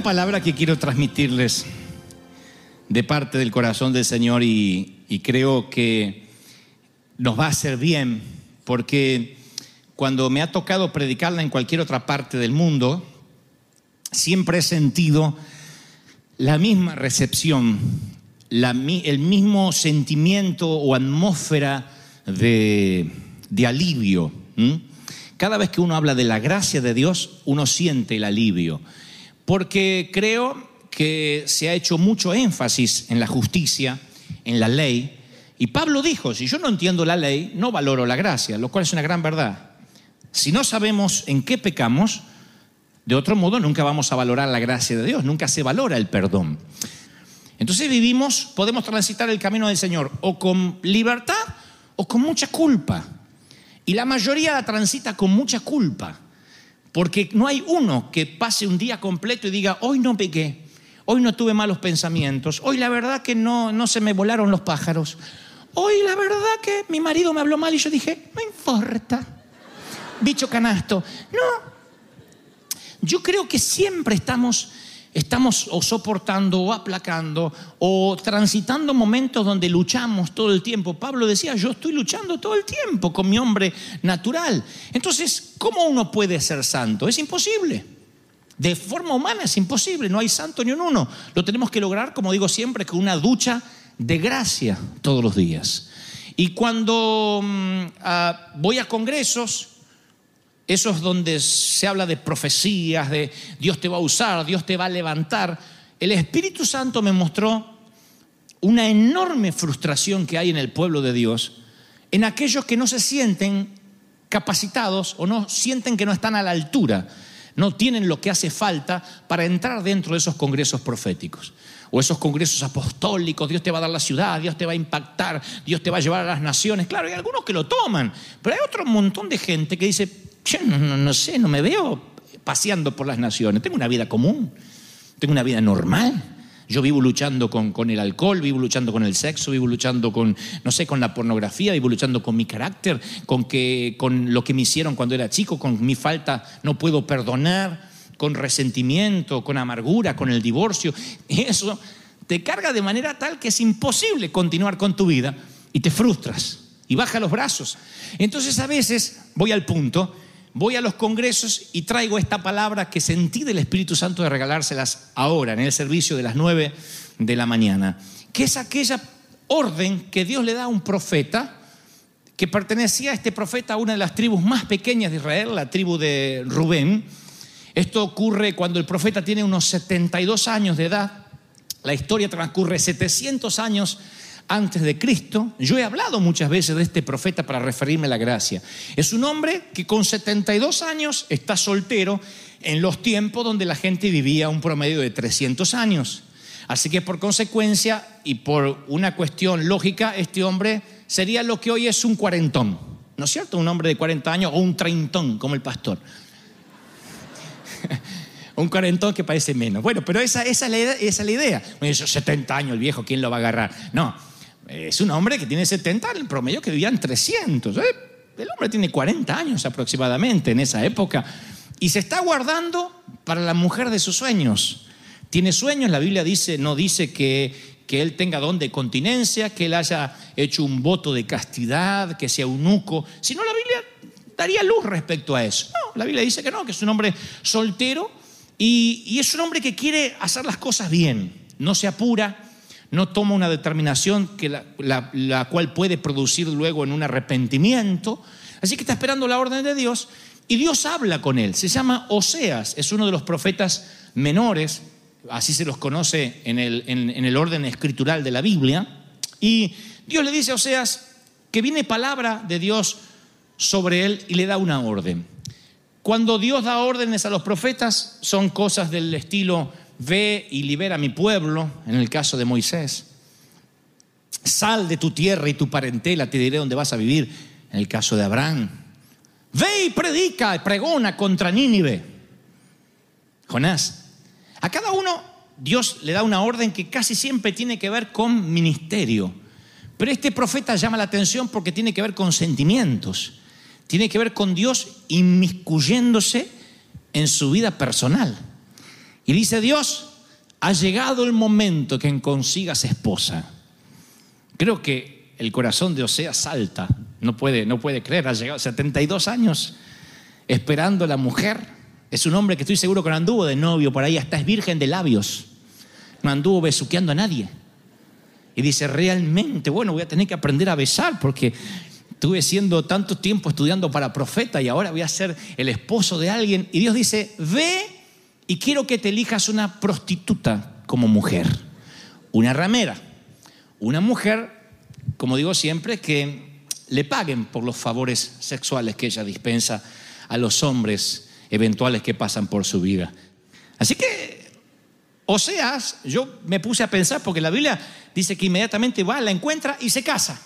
una palabra que quiero transmitirles de parte del corazón del Señor y, creo que nos va a hacer bien porque cuando me ha tocado predicarla en cualquier otra parte del mundo, siempre he sentido la misma recepción, el mismo sentimiento o atmósfera de, alivio. Cada vez que uno habla de la gracia de Dios, uno siente el alivio, porque creo que se ha hecho mucho énfasis en la justicia, en la ley, y Pablo dijo, si yo no entiendo la ley, no valoro la gracia, lo cual es una gran verdad. Si no sabemos en qué pecamos, de otro modo, nunca vamos a valorar la gracia de Dios, nunca se valora el perdón. Entonces vivimos, podemos transitar el camino del Señor o con libertad o con mucha culpa. Y la mayoría la transita con mucha culpa, porque no hay uno que pase un día completo y diga, hoy no pequé, hoy no tuve malos pensamientos, hoy la verdad que no, no se me volaron los pájaros, hoy la verdad que mi marido me habló mal y yo dije, no importa, bicho canasto. No, yo creo que siempre estamos, estamos o soportando o aplacando o transitando momentos donde luchamos todo el tiempo. Pablo decía, yo estoy luchando todo el tiempo con mi hombre natural. Entonces, ¿cómo uno puede ser santo? Es imposible. De forma humana es imposible, no hay santo ni un uno. Lo tenemos que lograr, como digo siempre, con una ducha de gracia todos los días. Y cuando mm, ah, voy a congresos, esos donde se habla de profecías, de Dios te va a usar, Dios te va a levantar, el Espíritu Santo me mostró una enorme frustración que hay en el pueblo de Dios, en aquellos que no se sienten capacitados o no sienten que no están a la altura, no tienen lo que hace falta para entrar dentro de esos congresos proféticos o esos congresos apostólicos, Dios te va a dar la ciudad, Dios te va a impactar, Dios te va a llevar a las naciones. Claro, hay algunos que lo toman, pero hay otro montón de gente que dice, "Che, no, sé, no me veo paseando por las naciones, tengo una vida común, tengo una vida normal. Yo vivo luchando con, con el alcohol, vivo luchando con el sexo, vivo luchando con, no sé, con la pornografía, vivo luchando con mi carácter, con, que, con lo que me hicieron cuando era chico, con mi falta, no puedo perdonar, con resentimiento, con amargura, con el divorcio. Eso te carga de manera tal que es imposible continuar con tu vida y te frustras y baja los brazos. Entonces a veces voy al punto, voy a los congresos y traigo esta palabra que sentí del Espíritu Santo de regalárselas ahora, en el servicio de las 9 de la mañana, que es aquella orden que Dios le da a un profeta que pertenecía a este profeta a una de las tribus más pequeñas de Israel, la tribu de Rubén. Esto ocurre cuando el profeta tiene unos 72 años de edad. La historia transcurre 700 años antes de Cristo. Yo he hablado muchas veces de este profeta para referirme a la gracia. Es un hombre que con 72 años está soltero en los tiempos donde la gente vivía un promedio de 300 años. Así que por consecuencia y por una cuestión lógica, este hombre sería lo que hoy es un cuarentón. ¿No es cierto? Un hombre de 40 años o un treintón como el pastor. un cuarentón que parece menos. Bueno, pero esa, esa, es, la, esa es la idea. Bueno, esos 70 años el viejo, ¿quién lo va a agarrar? No, es un hombre que tiene 70, el promedio que vivían 300. ¿eh? El hombre tiene 40 años aproximadamente en esa época y se está guardando para la mujer de sus sueños. Tiene sueños, la Biblia dice, no dice que, que él tenga don de continencia, que él haya hecho un voto de castidad, que sea eunuco. Si no, la Biblia daría luz respecto a eso. No, la Biblia dice que no, que es un hombre soltero y, y es un hombre que quiere hacer las cosas bien, no se apura, no toma una determinación que la, cual puede producir luego en un arrepentimiento. Así que está esperando la orden de Dios y Dios habla con él. Se llama Oseas, es uno de los profetas menores, así se los conoce en el, en- en el orden escritural de la Biblia. Y Dios le dice a Oseas que viene palabra de Dios sobre él y le da una orden. Cuando Dios da órdenes a los profetas, son cosas del estilo, ve y libera a mi pueblo, en el caso de Moisés. Sal de tu tierra y tu parentela, te diré dónde vas a vivir, en el caso de Abraham. Ve y predica, pregona contra Nínive. Jonás. A cada uno Dios le da una orden que casi siempre tiene que ver con ministerio. Pero este profeta llama la atención porque tiene que ver con sentimientos. Tiene que ver con Dios inmiscuyéndose en su vida personal. Y dice Dios, ha llegado el momento que consigas esposa. Creo que el corazón de Oseas salta, no puede, no puede creer, ha llegado 72 años esperando a la mujer. Es un hombre que estoy seguro que no anduvo de novio por ahí, hasta es virgen de labios. No anduvo besuqueando a nadie. Y dice, realmente, bueno, voy a tener que aprender a besar porque estuve siendo tanto tiempo estudiando para profeta y ahora voy a ser el esposo de alguien. Y Dios dice, ve y quiero que te elijas una prostituta como mujer, una ramera, una mujer, como digo siempre, que le paguen por los favores sexuales que ella dispensa a los hombres eventuales que pasan por su vida. Así que Oseas, yo me puse a pensar, porque la Biblia dice que inmediatamente va, la encuentra y se casa.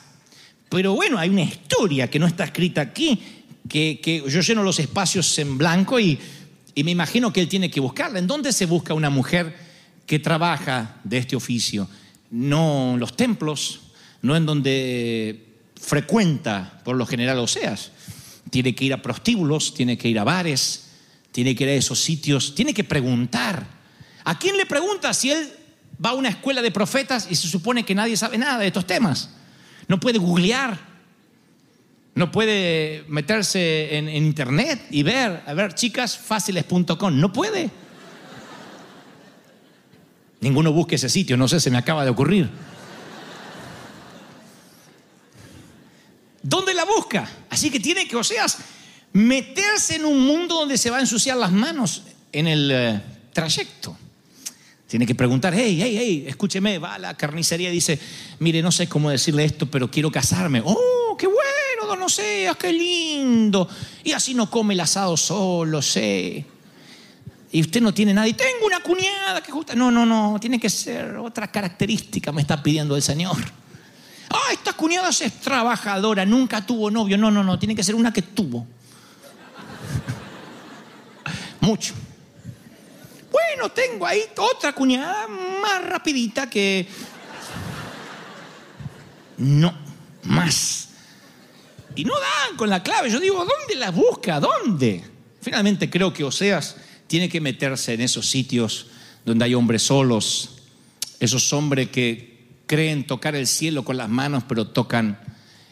Pero bueno, hay una historia que no está escrita aquí, que, que yo lleno los espacios en blanco y, y me imagino que él tiene que buscarla. ¿En dónde se busca una mujer que trabaja de este oficio? No en los templos, no en donde frecuenta por lo general Oseas. Tiene que ir a prostíbulos, tiene que ir a bares, tiene que ir a esos sitios, tiene que preguntar. ¿A quién le pregunta si él va a una escuela de profetas y se supone que nadie sabe nada de estos temas? No puede googlear, no puede meterse en, internet y ver, a ver, chicasfáciles.com, no puede. Ninguno busque ese sitio, no sé, se me acaba de ocurrir. ¿Dónde la busca? Así que tiene que, o sea, meterse en un mundo donde se va a ensuciar las manos en el eh, trayecto. Tiene que preguntar, hey, hey, hey, escúcheme, va a la carnicería y dice, mire, no sé cómo decirle esto, pero quiero casarme. Oh, qué bueno, don Oseas, qué lindo. Y así no come el asado solo, sé. Y usted no tiene nadie. Tengo una cuñada que gusta. No, no, no, tiene que ser otra característica, me está pidiendo el Señor. Ah, esta cuñada es trabajadora, nunca tuvo novio. No, no, no, tiene que ser una que tuvo. Mucho. Bueno, tengo ahí otra cuñada más rapidita que... No, más. Y no dan con la clave. Yo digo, ¿dónde la busca? ¿Dónde? Finalmente creo que Oseas tiene que meterse en esos sitios donde hay hombres solos, esos hombres que creen tocar el cielo con las manos, pero tocan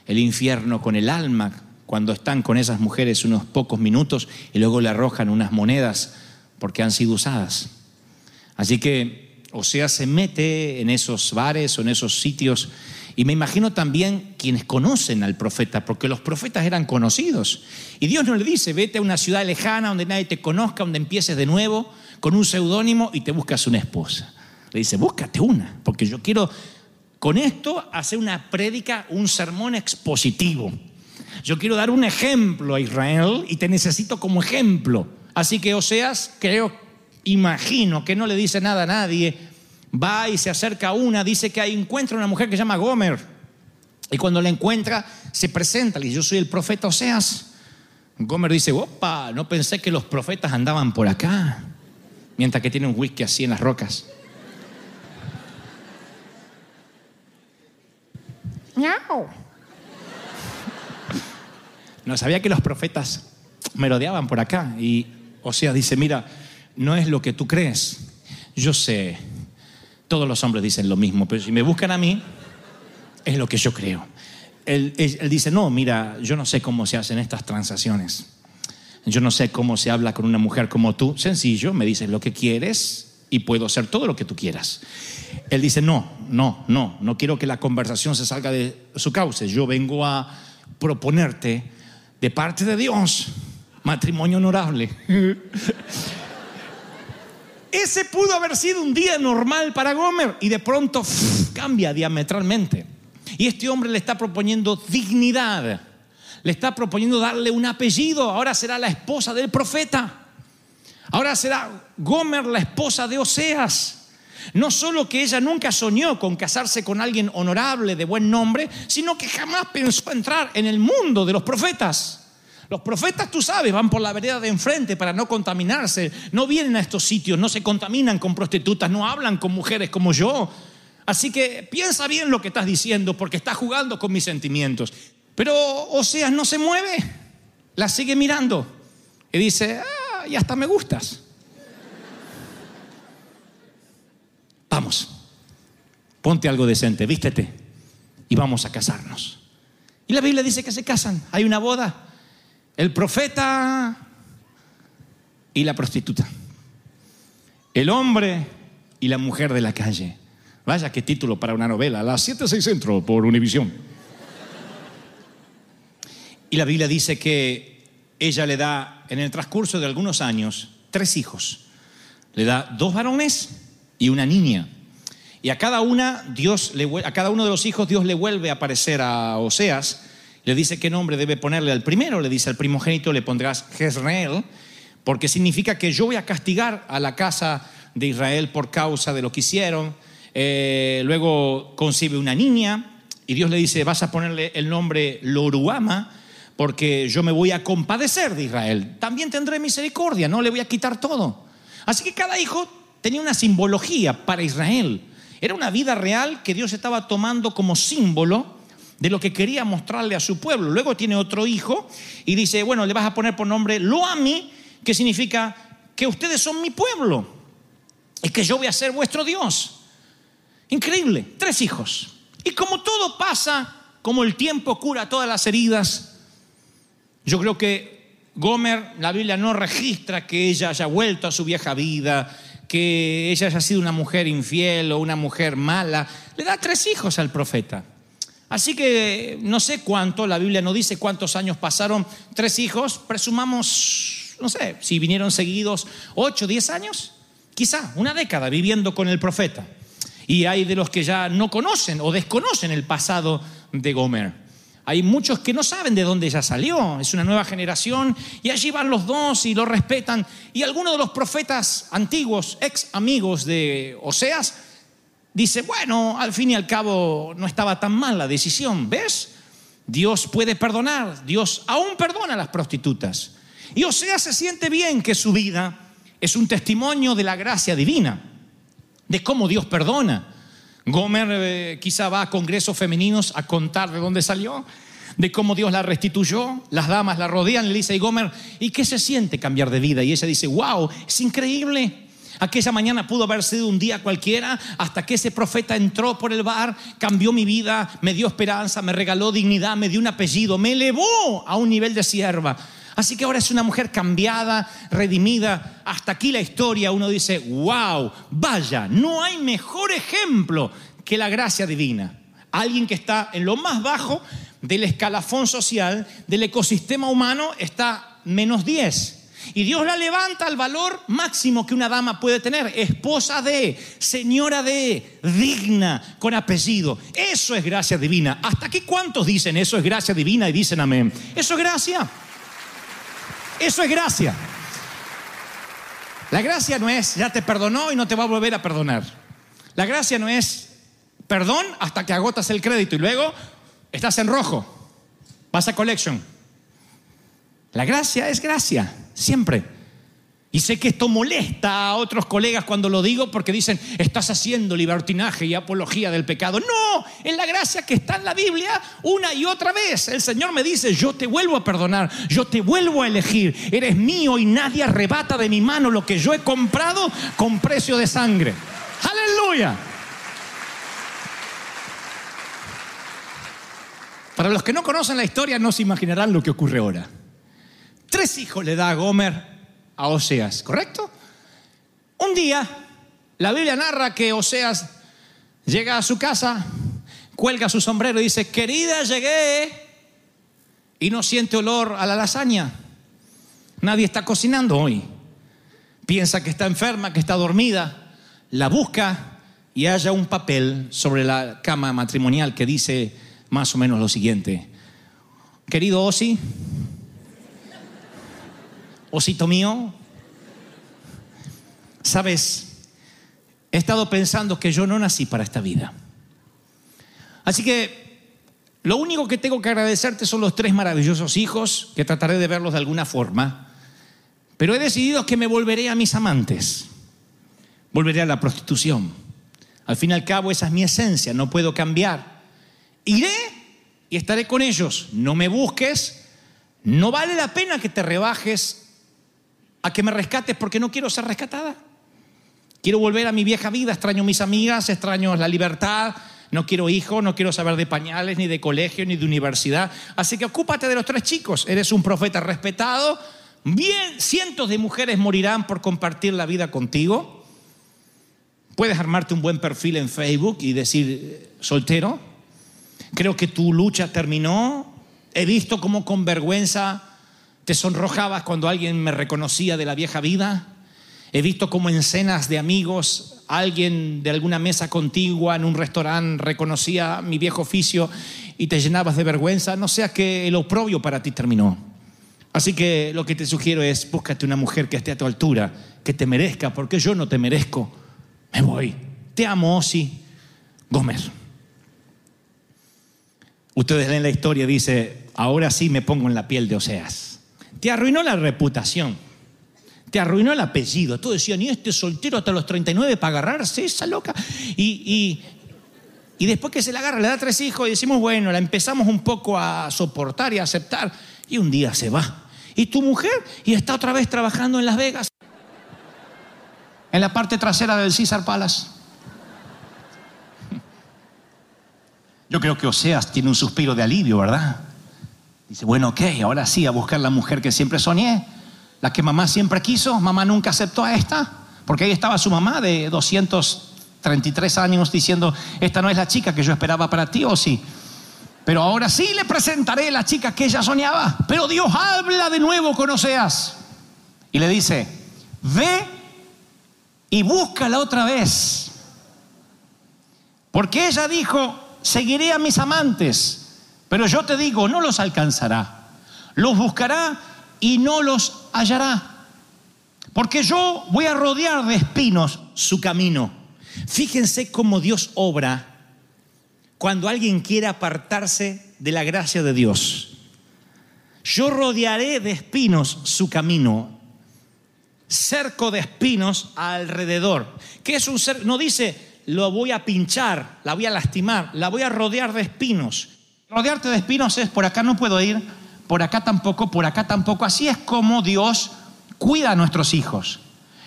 el infierno con el alma, cuando están con esas mujeres unos pocos minutos y luego le arrojan unas monedas porque han sido usadas. Así que Oseas se mete en esos bares o en esos sitios y me imagino también quienes conocen al profeta, porque los profetas eran conocidos. Y Dios no le dice, vete a una ciudad lejana donde nadie te conozca, donde empieces de nuevo con un seudónimo y te buscas una esposa. Le dice, búscate una, porque yo quiero con esto hacer una prédica, un sermón expositivo. Yo quiero dar un ejemplo a Israel y te necesito como ejemplo. Así que Oseas, creo, imagino que no le dice nada a nadie, va y se acerca a una, dice que ahí encuentra una mujer que se llama Gomer. Y cuando la encuentra, se presenta, le dice, yo soy el profeta Oseas. Gomer dice, opa, no pensé que los profetas andaban por acá, mientras que tiene un whisky así en las rocas. No sabía que los profetas merodeaban por acá. Y Oseas dice, mira, no es lo que tú crees. Yo sé, todos los hombres dicen lo mismo, pero si me buscan a mí, Es lo que yo creo. Él, dice, no, mira, yo no sé cómo se hacen estas transacciones. Yo no sé cómo se habla con una mujer como tú. Sencillo, me dices lo que quieres y puedo hacer todo lo que tú quieras. Él dice, no, no, no, no quiero que la conversación se salga de su cauce. Yo vengo a proponerte de parte de Dios matrimonio honorable. Ese pudo haber sido un día normal para Gomer y de pronto cambia diametralmente. Y este hombre le está proponiendo dignidad, le está proponiendo darle un apellido, ahora será la esposa del profeta. Ahora será Gomer la esposa de Oseas. No solo que ella nunca soñó con casarse con alguien honorable, de buen nombre, sino que jamás pensó entrar en el mundo de los profetas. Los profetas, tú sabes, van por la vereda de enfrente para no contaminarse. No vienen a estos sitios, no se contaminan con prostitutas, no hablan con mujeres como yo. Así que piensa bien lo que estás diciendo porque estás jugando con mis sentimientos. Pero Oseas no se mueve, la sigue mirando y dice, ah, y hasta me gustas. Vamos, ponte algo decente, vístete y vamos a casarnos. Y la Biblia dice que se casan, hay una boda, el profeta y la prostituta, el hombre y la mujer de la calle. Vaya qué título para una novela, las 7-6 Centro por Univisión. Y la Biblia dice que ella le da, en el transcurso de algunos años, tres hijos. Le da dos varones y una niña. Y a cada una, Dios a cada uno de los hijos, Dios le vuelve a aparecer a Oseas. Le dice qué nombre debe ponerle al primero. Le dice al primogénito le pondrás Jezreel, porque significa que yo voy a castigar a la casa de Israel por causa de lo que hicieron. Eh, luego concibe una niña y Dios le dice, vas a ponerle el nombre Loruama, porque yo me voy a compadecer de Israel. También tendré misericordia, no le voy a quitar todo. Así que cada hijo tenía una simbología para Israel. Era una vida real que Dios estaba tomando como símbolo de lo que quería mostrarle a su pueblo. Luego tiene otro hijo y dice, bueno, le vas a poner por nombre Loami, que significa que ustedes son mi pueblo y que yo voy a ser vuestro Dios. Increíble, tres hijos. Y como todo pasa, como el tiempo cura todas las heridas, yo creo que Gomer, la Biblia no registra que ella haya vuelto a su vieja vida, que ella haya sido una mujer infiel o una mujer mala. Le da tres hijos al profeta. Así que no sé cuánto, la Biblia no dice cuántos años pasaron, tres hijos, presumamos, no sé, si vinieron seguidos, ocho, diez años, quizá una década viviendo con el profeta. Y hay de los que ya no conocen o desconocen el pasado de Gomer. Hay muchos que no saben de dónde ella salió, es una nueva generación y allí van los dos y lo respetan. Y algunos de los profetas antiguos, ex amigos de Oseas, dice, bueno, al fin y al cabo no estaba tan mal la decisión, ¿ves? Dios puede perdonar, Dios aún perdona a las prostitutas. Y Oseas se siente bien que su vida es un testimonio de la gracia divina, de cómo Dios perdona. Gomer eh, quizá va a congresos femeninos a contar de dónde salió, de cómo Dios la restituyó. Las damas la rodean, le dice, y Gomer, ¿y qué se siente cambiar de vida? Y ella dice, wow, es increíble. Aquella mañana pudo haber sido un día cualquiera hasta que ese profeta entró por el bar, cambió mi vida, me dio esperanza, me regaló dignidad, me dio un apellido, me elevó a un nivel de sierva. Así que ahora es una mujer cambiada, redimida. Hasta aquí la historia, uno dice, wow, vaya, no hay mejor ejemplo que la gracia divina. Alguien que está en lo más bajo del escalafón social, del ecosistema humano, está menos 10. Y Dios la levanta al valor máximo que una dama puede tener, esposa de, señora de, digna, con apellido. Eso es gracia divina. ¿Hasta aquí cuántos dicen eso es gracia divina y dicen amén? Eso es gracia. Eso es gracia. La gracia no es ya te perdonó y no te va a volver a perdonar. La gracia no es perdón hasta que agotas el crédito y luego estás en rojo. Vas a collection. La gracia es gracia, siempre. Y sé que esto molesta a otros colegas cuando lo digo porque dicen, estás haciendo libertinaje y apología del pecado. No, es la gracia que está en la Biblia una y otra vez. El Señor me dice, yo te vuelvo a perdonar, yo te vuelvo a elegir. Eres mío y nadie arrebata de mi mano lo que yo he comprado con precio de sangre. Aleluya. Para los que no conocen la historia no se imaginarán lo que ocurre ahora. Tres hijos le da Gomer a Oseas, ¿correcto? Un día, la Biblia narra que Oseas llega a su casa, cuelga su sombrero y dice, querida, llegué y no siente olor a la lasaña. Nadie está cocinando hoy. Piensa que está enferma, que está dormida. La busca y halla un papel sobre la cama matrimonial que dice más o menos lo siguiente. Querido Osi, Osito mío, sabes, he estado pensando que yo no nací para esta vida. Así que lo único que tengo que agradecerte son los tres maravillosos hijos, que trataré de verlos de alguna forma, pero he decidido que me volveré a mis amantes, volveré a la prostitución. Al fin y al cabo esa es mi esencia, no puedo cambiar. Iré y estaré con ellos. No me busques, no vale la pena que te rebajes a que me rescates porque no quiero ser rescatada. Quiero volver a mi vieja vida, extraño mis amigas, extraño la libertad, no quiero hijos, no quiero saber de pañales, ni de colegio, ni de universidad. Así que ocúpate de los tres chicos. Eres un profeta respetado. Bien, cientos de mujeres morirán por compartir la vida contigo. Puedes armarte un buen perfil en Facebook y decir eh, soltero. Creo que tu lucha terminó. He visto cómo con vergüenza te sonrojabas cuando alguien me reconocía de la vieja vida. He visto cómo en cenas de amigos alguien de alguna mesa contigua en un restaurante reconocía mi viejo oficio y te llenabas de vergüenza. No sea que el oprobio para ti terminó. Así que lo que te sugiero es búscate una mujer que esté a tu altura, que te merezca, porque yo no te merezco. Me voy. Te amo, Osi. Gómez. Ustedes leen la historia, dice, ahora sí me pongo en la piel de Oseas. Te arruinó la reputación. Te arruinó el apellido. Todos decían, y este soltero hasta los 39 para agarrarse, esa loca. Y, y, y después que se la agarra, le da tres hijos y decimos, bueno, la empezamos un poco a soportar y a aceptar. Y un día se va. ¿Y tu mujer? Y está otra vez trabajando en Las Vegas. En la parte trasera del Caesar Palace. Yo creo que Oseas tiene un suspiro de alivio, ¿verdad? Dice, bueno, ok, ahora sí, a buscar la mujer que siempre soñé, la que mamá siempre quiso, mamá nunca aceptó a esta, porque ahí estaba su mamá de 233 años diciendo, esta no es la chica que yo esperaba para ti, o sí. Pero ahora sí le presentaré la chica que ella soñaba. Pero Dios habla de nuevo con Oseas y le dice, ve y búscala otra vez. Porque ella dijo, seguiré a mis amantes, pero yo te digo, no los alcanzará. Los buscará y no los hallará. Porque yo voy a rodear de espinos su camino. Fíjense cómo Dios obra cuando alguien quiere apartarse de la gracia de Dios. Yo rodearé de espinos su camino, cerco de espinos alrededor. ¿Qué es un cerco? No dice, lo voy a pinchar, la voy a lastimar, la voy a rodear de espinos. Rodearte de espinos es, por acá no puedo ir, por acá tampoco, por acá tampoco. Así es como Dios cuida a nuestros hijos.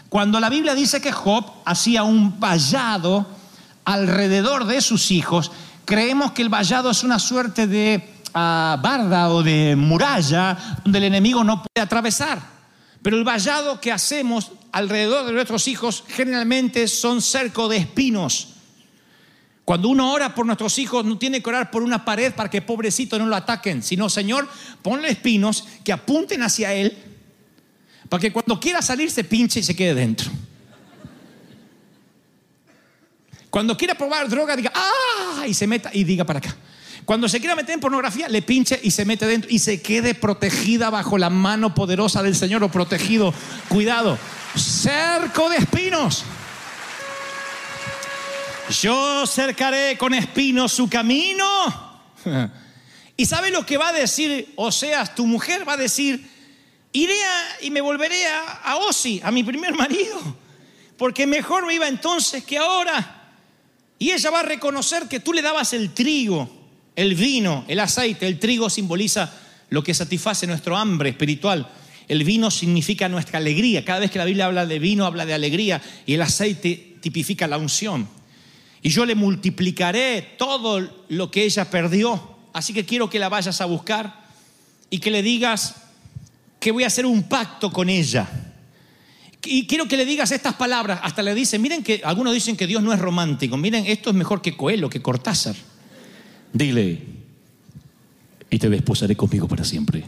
Cuando la Biblia dice que Job hacía un vallado alrededor de sus hijos, creemos que el vallado es una suerte de uh, barda o de muralla donde el enemigo no puede atravesar. Pero el vallado que hacemos alrededor de nuestros hijos generalmente son cerco de espinos. Cuando uno ora por nuestros hijos, no tiene que orar por una pared para que pobrecito no lo ataquen, sino Señor, ponle espinos que apunten hacia él, para que cuando quiera salir se pinche y se quede dentro. Cuando quiera probar droga, diga, ¡ah! Y se meta y diga para acá. Cuando se quiera meter en pornografía, le pinche y se mete dentro y se quede protegida bajo la mano poderosa del Señor o protegido. Cuidado, cerco de espinos. Yo cercaré con espinos su camino. ¿Y sabe lo que va a decir Oseas? Tu mujer va a decir, iré a, y me volveré a, a Osi, a mi primer marido, porque mejor me iba entonces que ahora. Y ella va a reconocer que tú le dabas el trigo, el vino, el aceite. El trigo simboliza lo que satisface nuestro hambre espiritual. El vino significa nuestra alegría. Cada vez que la Biblia habla de vino, habla de alegría. Y el aceite tipifica la unción. Y yo le multiplicaré todo lo que ella perdió. así que quiero que la vayas a buscar y que le digas que voy a hacer un pacto con ella. Y quiero que le digas estas palabras. Hasta le dicen, miren que algunos dicen que Dios no es romántico. Miren, esto es mejor que Coelho, que Cortázar. Dile, y te desposaré conmigo para siempre.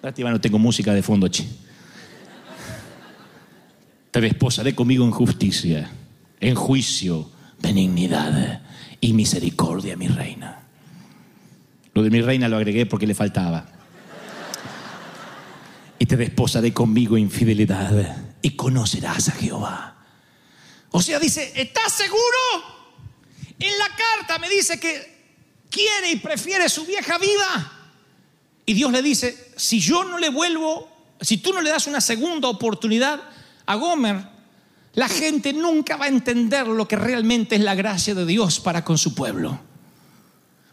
Lástima, no tengo música de fondo. Te desposaré conmigo en justicia, en juicio, benignidad y misericordia, mi reina. Lo de mi reina lo agregué porque le faltaba. Y te desposaré conmigo en fidelidad y conocerás a Jehová. O sea, dice, ¿estás seguro? En la carta me dice que quiere y prefiere su vieja vida. Y Dios le dice, si yo no le vuelvo, si tú no le das una segunda oportunidad a Gomer, la gente nunca va a entender lo que realmente es la gracia de Dios para con su pueblo.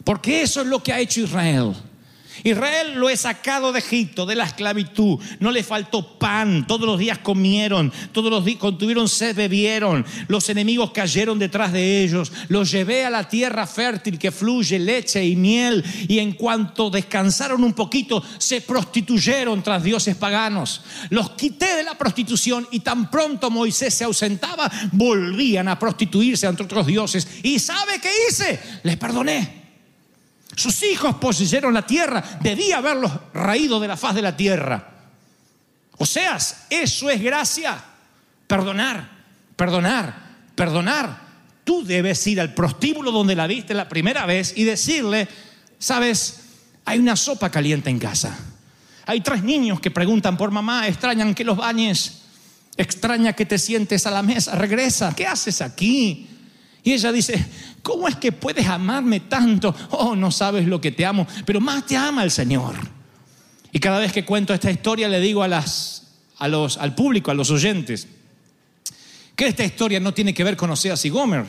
Porque eso es lo que ha hecho Israel. Israel lo he sacado de Egipto, de la esclavitud. No le faltó pan. Todos los días comieron. Todos los días, cuando tuvieron sed, bebieron. Los enemigos cayeron detrás de ellos. Los llevé a la tierra fértil que fluye leche y miel. Y en cuanto descansaron un poquito, se prostituyeron tras dioses paganos. Los quité de la prostitución y tan pronto Moisés se ausentaba, volvían a prostituirse ante otros dioses. ¿Y sabe qué hice? Les perdoné. Sus hijos poseyeron la tierra, debía haberlos raído de la faz de la tierra. O sea, eso es gracia. Perdonar, perdonar, perdonar. Tú debes ir al prostíbulo donde la viste la primera vez y decirle, sabes, hay una sopa caliente en casa. Hay tres niños que preguntan por mamá, extrañan que los bañes, extraña que te sientes a la mesa, regresa, ¿qué haces aquí? Y ella dice, ¿cómo es que puedes amarme tanto? Oh, no sabes lo que te amo, pero más te ama el Señor. Y cada vez que cuento esta historia le digo a las, a los, al público, a los oyentes, que esta historia no tiene que ver con Oseas y Gomer,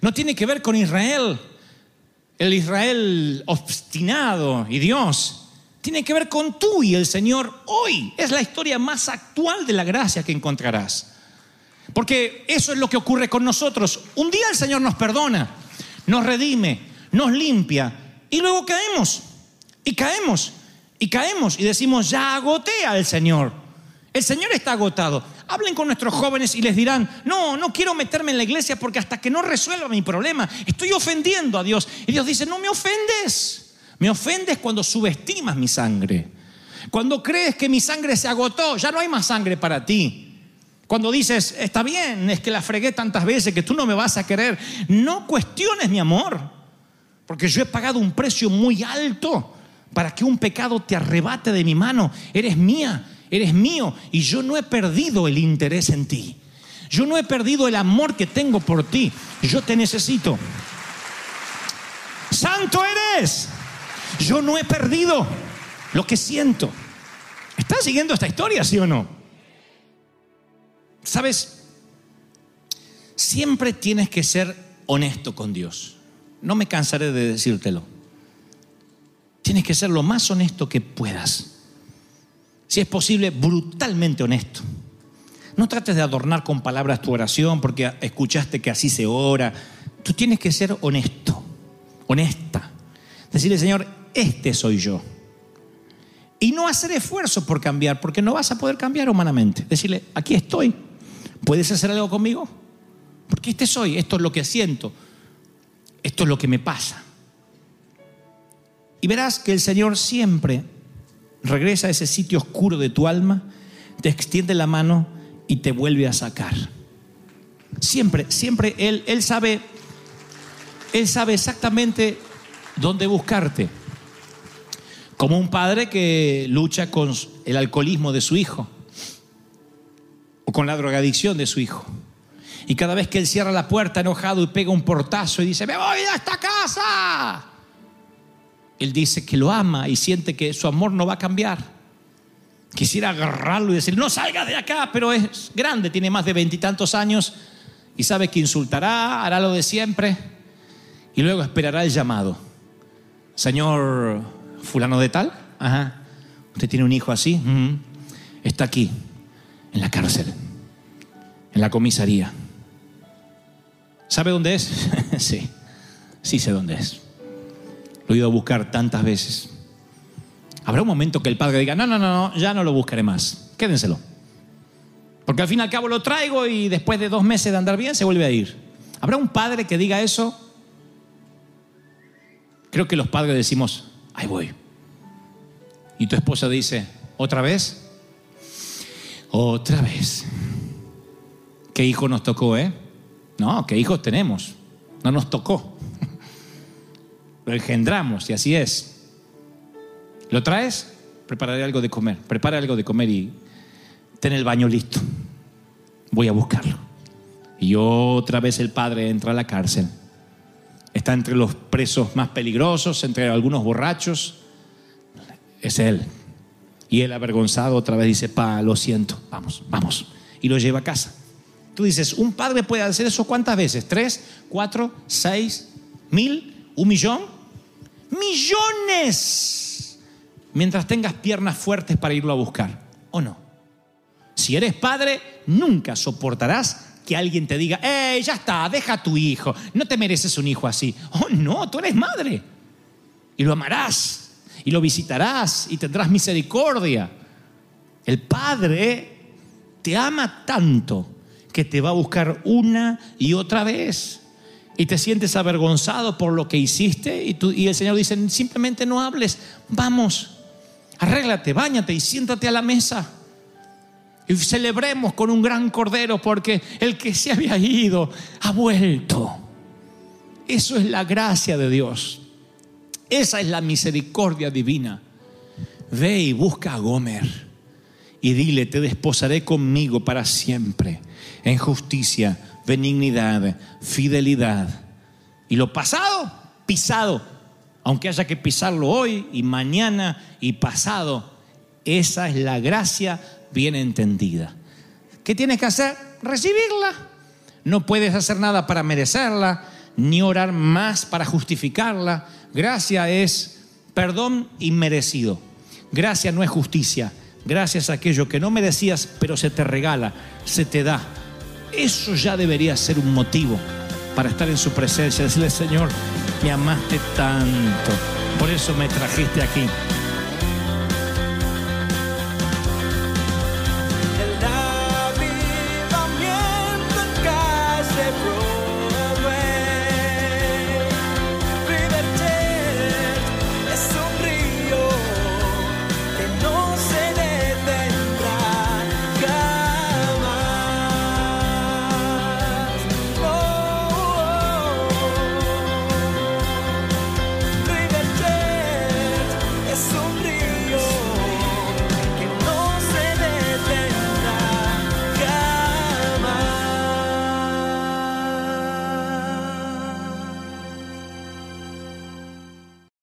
no tiene que ver con Israel, el Israel obstinado y Dios, tiene que ver con tú y el Señor hoy. Es la historia más actual de la gracia que encontrarás. Porque eso es lo que ocurre con nosotros. Un día el Señor nos perdona, nos redime, nos limpia y luego caemos. Y caemos. Y caemos y decimos, ya agoté al Señor. El Señor está agotado. Hablen con nuestros jóvenes y les dirán, no, no quiero meterme en la iglesia porque hasta que no resuelva mi problema, estoy ofendiendo a Dios. Y Dios dice, no me ofendes. Me ofendes cuando subestimas mi sangre. Cuando crees que mi sangre se agotó, ya no hay más sangre para ti. Cuando dices, está bien, es que la fregué tantas veces que tú no me vas a querer, no cuestiones mi amor, porque yo he pagado un precio muy alto para que un pecado te arrebate de mi mano. Eres mía, eres mío, y yo no he perdido el interés en ti. Yo no he perdido el amor que tengo por ti. Yo te necesito. Santo eres. Yo no he perdido lo que siento. ¿Estás siguiendo esta historia, sí o no? Sabes, siempre tienes que ser honesto con Dios. No me cansaré de decírtelo. Tienes que ser lo más honesto que puedas. Si es posible, brutalmente honesto. No trates de adornar con palabras tu oración porque escuchaste que así se ora. Tú tienes que ser honesto, honesta. Decirle, Señor, este soy yo. Y no hacer esfuerzo por cambiar, porque no vas a poder cambiar humanamente. Decirle, aquí estoy. ¿Puedes hacer algo conmigo? Porque este soy, esto es lo que siento, esto es lo que me pasa. Y verás que el Señor siempre regresa a ese sitio oscuro de tu alma, te extiende la mano y te vuelve a sacar. Siempre, siempre Él, Él sabe, Él sabe exactamente dónde buscarte. Como un padre que lucha con el alcoholismo de su hijo con la drogadicción de su hijo. Y cada vez que él cierra la puerta enojado y pega un portazo y dice, me voy a esta casa, él dice que lo ama y siente que su amor no va a cambiar. Quisiera agarrarlo y decir, no salga de acá, pero es grande, tiene más de veintitantos años y sabe que insultará, hará lo de siempre y luego esperará el llamado. Señor fulano de tal, usted tiene un hijo así, está aquí, en la cárcel, en la comisaría. ¿Sabe dónde es? sí, sí sé dónde es. Lo he ido a buscar tantas veces. Habrá un momento que el padre diga, no, no, no, no, ya no lo buscaré más. Quédenselo. Porque al fin y al cabo lo traigo y después de dos meses de andar bien se vuelve a ir. ¿Habrá un padre que diga eso? Creo que los padres decimos, ahí voy. Y tu esposa dice, ¿otra vez? Otra vez. ¿Qué hijo nos tocó, eh? No, ¿qué hijos tenemos? No nos tocó. Lo engendramos y así es. ¿Lo traes? Prepararé algo de comer. Prepara algo de comer y ten el baño listo. Voy a buscarlo. Y otra vez el padre entra a la cárcel. Está entre los presos más peligrosos, entre algunos borrachos. Es él. Y él avergonzado otra vez dice, pa, lo siento, vamos, vamos. Y lo lleva a casa. Tú dices, ¿un padre puede hacer eso cuántas veces? ¿Tres, cuatro, seis, mil, un millón? Millones. Mientras tengas piernas fuertes para irlo a buscar, ¿o no? Si eres padre, nunca soportarás que alguien te diga, ¡eh, ya está, deja a tu hijo! No te mereces un hijo así. Oh, no, tú eres madre. Y lo amarás, y lo visitarás, y tendrás misericordia. El padre te ama tanto que te va a buscar una y otra vez. Y te sientes avergonzado por lo que hiciste, y, tú, y el Señor dice, simplemente no hables, vamos, arréglate, bañate y siéntate a la mesa. Y celebremos con un gran cordero porque el que se había ido ha vuelto. Eso es la gracia de Dios. Esa es la misericordia divina. Ve y busca a Gomer y dile, te desposaré conmigo para siempre, en justicia, benignidad, fidelidad. Y lo pasado, pisado, aunque haya que pisarlo hoy y mañana y pasado, esa es la gracia bien entendida. ¿Qué tienes que hacer? Recibirla. No puedes hacer nada para merecerla, ni orar más para justificarla. Gracia es perdón inmerecido. Gracia no es justicia. Gracia es aquello que no merecías, pero se te regala, se te da. Eso ya debería ser un motivo para estar en su presencia, decirle, Señor, me amaste tanto, por eso me trajiste aquí.